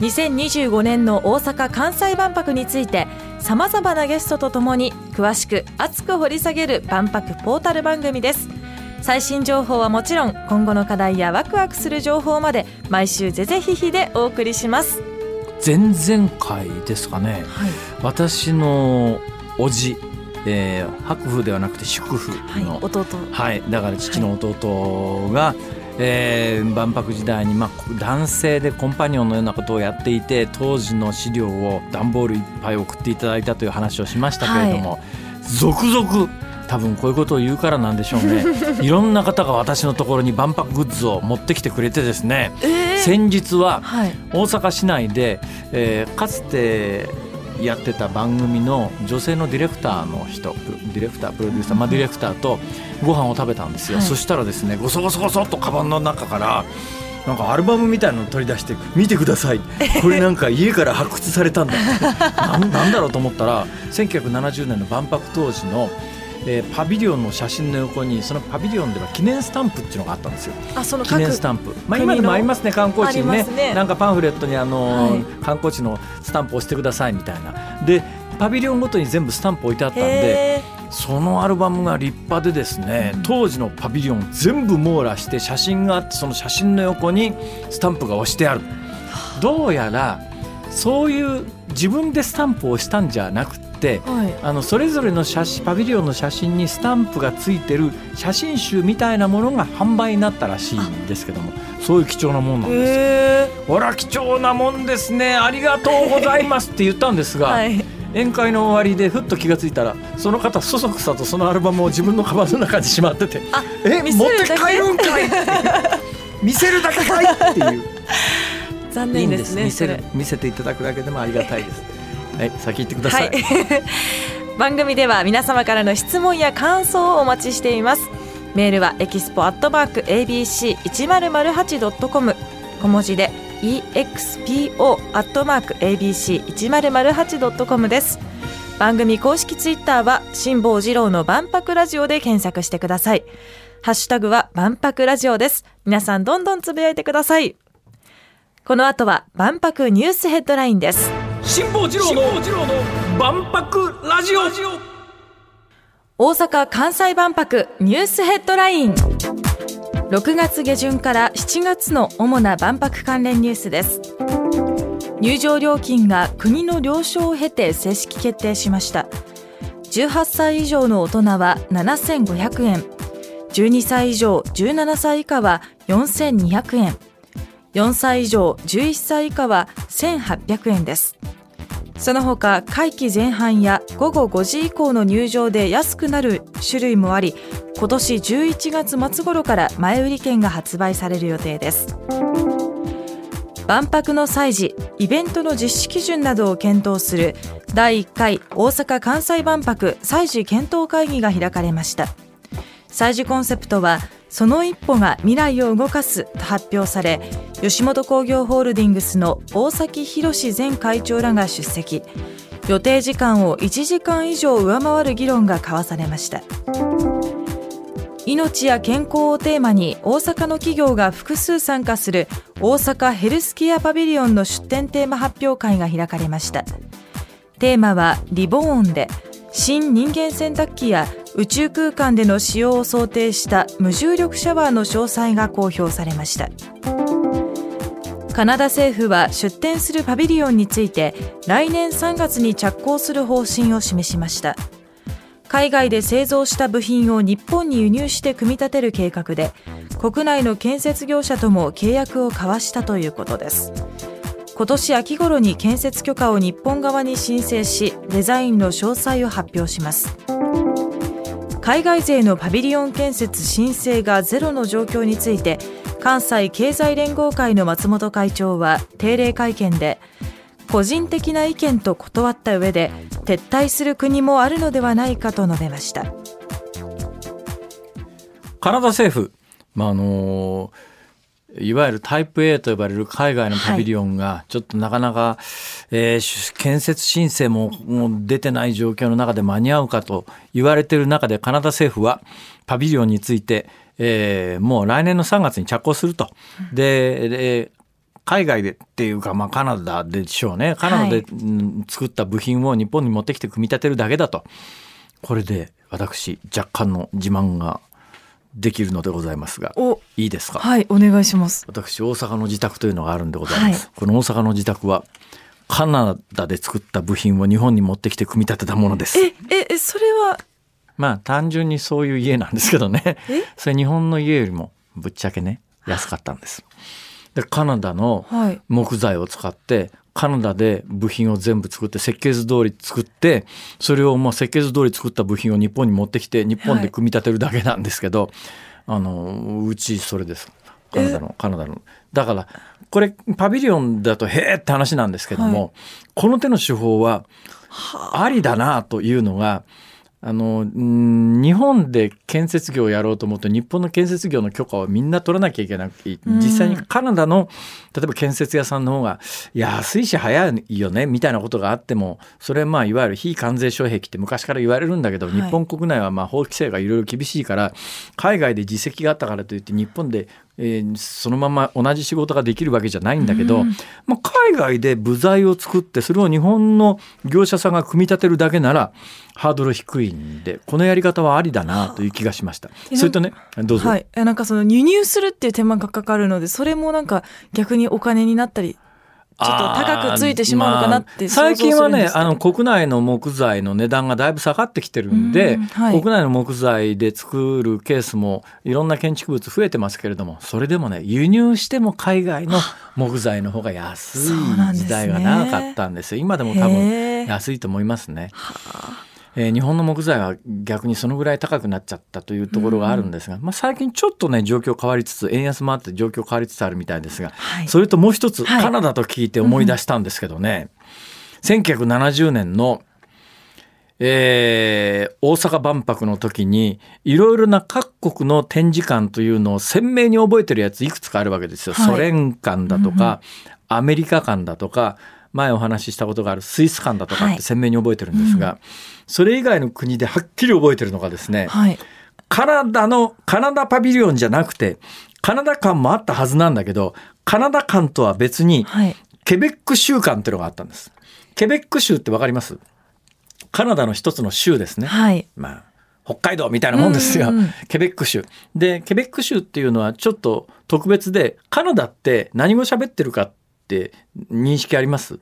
2025年の大阪・関西万博についてさまざまなゲストとともに詳しく熱く掘り下げる万博ポータル番組です。最新情報はもちろん今後の課題やワクワクする情報まで毎週ぜぜひひでお送りします。前々回ですかね。はい、私の叔父、えー、白風ではなくて祝福はいの、、弟。はい、だから父の弟が、えー万博時代に、まあ、男性でコンパニオンのようなことをやっていて当時の資料を段ボールいっぱい送っていただいたという話をしましたけれども、続々多分こういうことを言うからなんでしょうね。いろんな方が私のところに万博グッズを持ってきてくれてですね。えー。先日ははい。大阪市内で、えーかつてやってた番組の女性のディレクターの人ディレクタープロデューサー、まあ、ディレクターとご飯を食べたんですよ、はい。そしたらですねごそごそごそっとカバンの中からなんかアルバムみたいなの取り出して「見てください。これなんか家から発掘されたんだ」なんなんだろうと思ったら1970年の万博当時の、えーパビリオンの写真の横にそのパビリオンでは記念スタンプっていうのがあったんですよ。あその記念スタンプ、まあ、今でもありますね観光地にね。ね。なんかパンフレットにあの、はい観光地のスタンプを押してくださいみたいな。でパビリオンごとに全部スタンプ置いてあったんでへそのアルバムが立派でですね当時のパビリオン全部網羅して写真があってその写真の横にスタンプが押してある。どうやらそういう自分でスタンプを押したんじゃなくはい。あのそれぞれの写真パビリオンの写真にスタンプがついてる写真集みたいなものが販売になったらしいんですけどもそういう貴重なもんなんです。よ。へほら貴重なもんですね。ありがとうございますって言ったんですが、ーはい。宴会の終わりでふっと気がついたらその方そそくさとそのアルバムを自分のカバンの中にしまっててあ「え持って帰るんかい! 」見せるだけかいっていう。残念でねんです。す見せ見せていただくだけでもありがたいですはい先行ってくださ、はい。い 番組では皆様からの質問や感想をお待ちしています。メールはエキスポアットマーク ABC1008.com 小文字で EXPO アットマーク ABC1008.com です。番組公式ツイッターは辛坊治郎の万博ラジオで検索してください。ハッシュタグは万博ラジオです。皆さんどんどんつぶやいてください。この後は万博ニュースヘッドラインです。辛坊治郎の万博ラジオ。大阪・関西万博ニュースヘッドライン。6月下旬から7月の主な万博関連ニュースです。入場料金が国の了承を経て正式決定しました。18歳以上の大人は7500円。12歳以上17歳以下は4200円。4歳以上11歳以下は1800円です。その他会期前半や午後5時以降の入場で安くなる種類もあり今年11月末頃から前売り券が発売される予定です。万博の祭事イベントの実施基準などを検討する第1回大阪・関西万博祭事検討会議が開かれました。祭事コンセプトはその一歩が未来を動かすと発表され吉本興業ホールディングスの大崎宏前会長らが出席。予定時間を1時間以上上回る議論が交わされました。命や健康をテーマに大阪の企業が複数参加する大阪ヘルスケアパビリオンの出展テーマ発表会が開かれましたテーマはリボーンで新人間洗濯機や宇宙空間での使用を想定した無重力シャワーの詳細が公表されました。カナダ政府は出展するパビリオンについて来年3月に着工する方針を示しました。海外で製造した部品を日本に輸入して組み立てる計画で国内の建設業者とも契約を交わしたということです。今年秋頃に建設許可を日本側に申請しデザインの詳細を発表します。海外勢のパビリオン建設申請がゼロの状況について関西経済連合会の松本会長は定例会見で個人的な意見と断った上で撤退する国もあるのではないかと述べました。カナダ政府、まああのいわゆるタイプ A と呼ばれる海外のパビリオンがちょっとなかなか、えー、建設申請ももう出てない状況の中で間に合うかと言われている中でカナダ政府はパビリオンについて、えー、もう来年の3月に着工すると。で、で海外でっていうか、まあ、カナダでしょうね。カナダで、作った部品を日本に持ってきて組み立てるだけだと。これで私、若干の自慢ができるのでございますが、いいですか？はい、お願いします。私、大阪の自宅というのがあるんでございます。はい、この大阪の自宅は、カナダで作った部品を日本に持ってきて組み立てたものです。え、え、それは？まあ単純にそういう家なんですけどね。それ日本の家よりもぶっちゃけね、安かったんです。でカナダの木材を使って、カナダで部品を全部作って設計図通り作ってそれをまあ設計図通り作った部品を日本に持ってきて日本で組み立てるだけなんですけど、はい、あのうちそれですカナダのカナダの。だからこれパビリオンだとへえって話なんですけども、はい、この手の手法はあ。りだなというのがあの日本で建設業をやろうと思うと日本の建設業の許可をみんな取らなきゃいけなくて実際にカナダの例えば建設屋さんの方が安いし早いよねみたいなことがあってもそれはまあいわゆる非関税障壁って昔から言われるんだけど、日本国内はまあ法規制がいろいろ厳しいから海外で実績があったからといって日本でえー、そのまま同じ仕事ができるわけじゃないんだけど、うん、まあ、海外で部材を作ってそれを日本の業者さんが組み立てるだけならハードル低いんでこのやり方はありだなという気がしました。それとねどうぞ。はい、なんかその輸入するっていう手間がかかるのでそれもなんか逆にお金になったりちょっと高くついてしまうのかなって、まあ、最近はねあの国内の木材の値段がだいぶ下がってきてるんで、んはい、国内の木材で作るケースもいろんな建築物増えてますけれどもそれでもね輸入しても海外の木材の方が安い時代が長かったんですよ、今でも多分安いと思いますね。はあえー、日本の木材は逆にそのぐらい高くなっちゃったというところがあるんですが、うん、まあ、最近ちょっとね状況変わりつつ円安もあって状況変わりつつあるみたいですが、はい、それともう一つ、はい、カナダと聞いて思い出したんですけどね、うん、1970年のえー、大阪万博の時にいろいろな各国の展示館というのを鮮明に覚えてるやついくつかあるわけですよ。はい、ソ連館だとか、うん、アメリカ館だとか前お話ししたことがあるスイス館だとかって鮮明に覚えてるんですが、はいうん、それ以外の国ではっきり覚えてるのがですね、はい、カナダのカナダパビリオンじゃなくてカナダ館もあったはずなんだけどカナダ館とは別に、ケベック州館っていうのがあったんです。ケベック州ってわかります？カナダの一つの州ですね。はい、まあ北海道みたいなもんですよ、ケベック州。でケベック州っていうのはちょっと特別でカナダって何語喋ってるかって認識あります？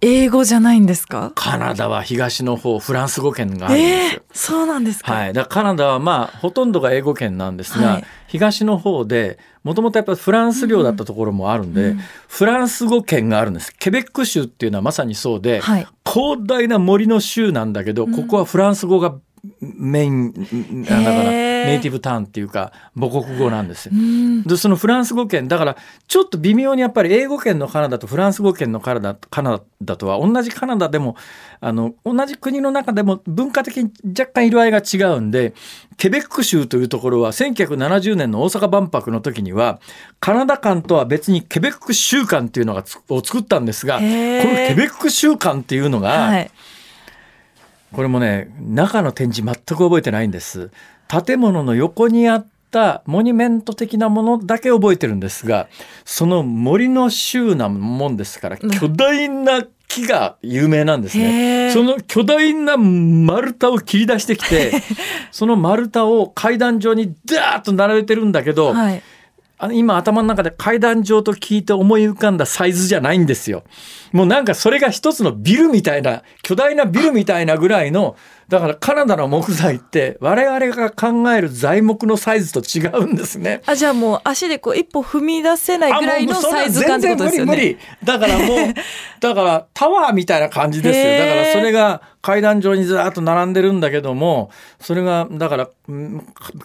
英語じゃないんですか？カナダは東の方フランス語圏があるんですよ、えー、そうなんですか、はい、だカナダはまあほとんどが英語圏なんですが、はい、東の方でもともとやっぱフランス領だったところもあるんで、うんうん、フランス語圏があるんです。ケベック州っていうのはまさにそうで、はい、広大な森の州なんだけどここはフランス語がメインだからネイティブターンっていうか母国語なんですよ。でそのフランス語圏だからちょっと微妙にやっぱり英語圏のカナダとフランス語圏のカナダカナダとは同じカナダでもあの同じ国の中でも文化的に若干色合いが違うんでケベック州というところは1970年の大阪万博の時にはカナダ館とは別にケベック州館っていうのがを作ったんですがこのケベック州館っていうのが、はいこれもね中の展示全く覚えてないんです。建物の横にあったモニュメント的なものだけ覚えてるんですがその森の州なもんですから巨大な木が有名なんですね。その巨大な丸太を切り出してきて その丸太を階段状にダーッと並べてるんだけど、はいあ今頭の中で階段状と聞いて思い浮かんだサイズじゃないんですよ。もうなんかそれが一つのビルみたいな巨大なビルみたいなぐらいのだからカナダの木材って我々が考える材木のサイズと違うんですね。あじゃあもう足でこう一歩踏み出せないぐらいのサイズ感ってことですよね。無理だからもうだからタワーみたいな感じですよ。だからそれが階段上にずっと並んでるんだけどもそれがだから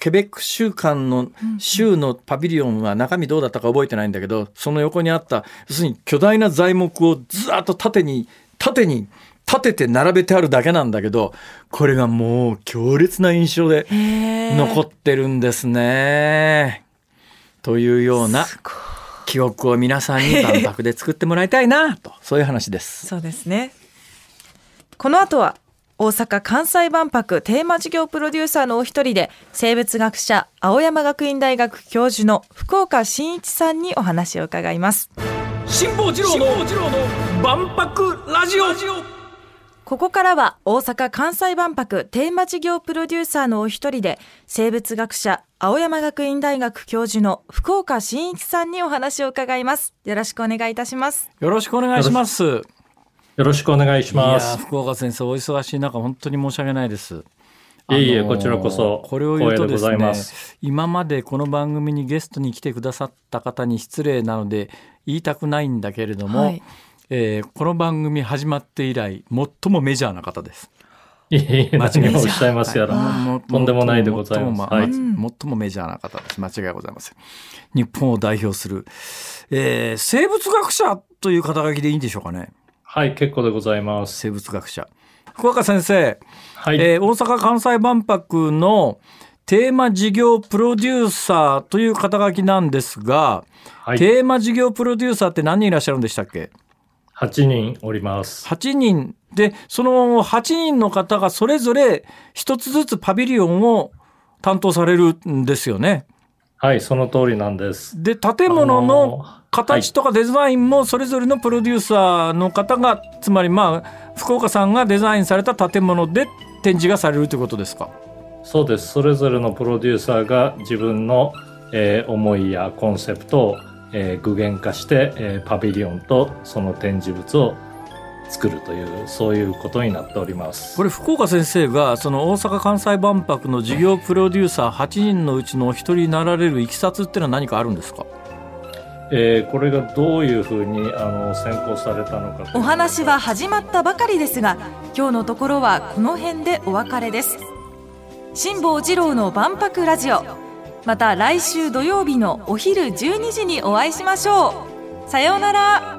ケベック州間の州のパビリオンは中身どうだったか覚えてないんだけどその横にあった要するに巨大な材木をずっと縦に縦に立てて並べてあるだけなんだけどこれがもう強烈な印象で残ってるんですね。というような記憶を皆さんに万博で作ってもらいたいなとそういう話です。そうですね。この後は大阪・関西万博テーマ事業プロデューサーのお一人で生物学者青山学院大学教授の福岡伸一さんにお話を伺います。辛坊治郎の万博ラジオここからは大阪・関西万博テーマ事業プロデューサーのお一人で生物学者青山学院大学教授の福岡伸一さんにお話を伺います。よろしくお願いいたします。よろしくお願いします。よろしくお願いします。福岡先生お忙しい中本当に申し訳ないです。いえいえこちらこそこれを言うとですね今までこの番組にゲストに来てくださった方に失礼なので言いたくないんだけれども、はいえー、この番組始まって以来最もメジャーな方です。いえいえ、間違いおっしゃいますやら、はい、とんでもないでございます。はい、最もメジャーな方です。間違いございません。日本を代表する、えー、生物学者という肩書きでいいんでしょうかね。はい、結構でございます。生物学者。福岡先生、はい、えー、大阪・関西万博のテーマ事業プロデューサーという肩書きなんですが、はい、テーマ事業プロデューサーって何人いらっしゃるんでしたっけ？8人おります。8人で、その8人の方がそれぞれ一つずつパビリオンを担当されるんですよね。はい、その通りなんです。で、建物の形とかデザインもそれぞれのプロデューサーの方が、つまりまあ、福岡さんがデザインされた建物で展示がされるということですか？そうです。それぞれのプロデューサーが自分の、えー、思いやコンセプトをえー、具現化して、えー、パビリオンとその展示物を作るというそういうことになっております。これ福岡先生がその大阪・関西万博の事業プロデューサー8人のうちのお一人になられるいきさつっていうのは何かあるんですか？えー、これがどういうふうにあの選考されたのかお話は始まったばかりですが今日のところはこの辺でお別れです。辛坊治郎の万博ラジオまた来週土曜日のお昼12時にお会いしましょう。さようなら。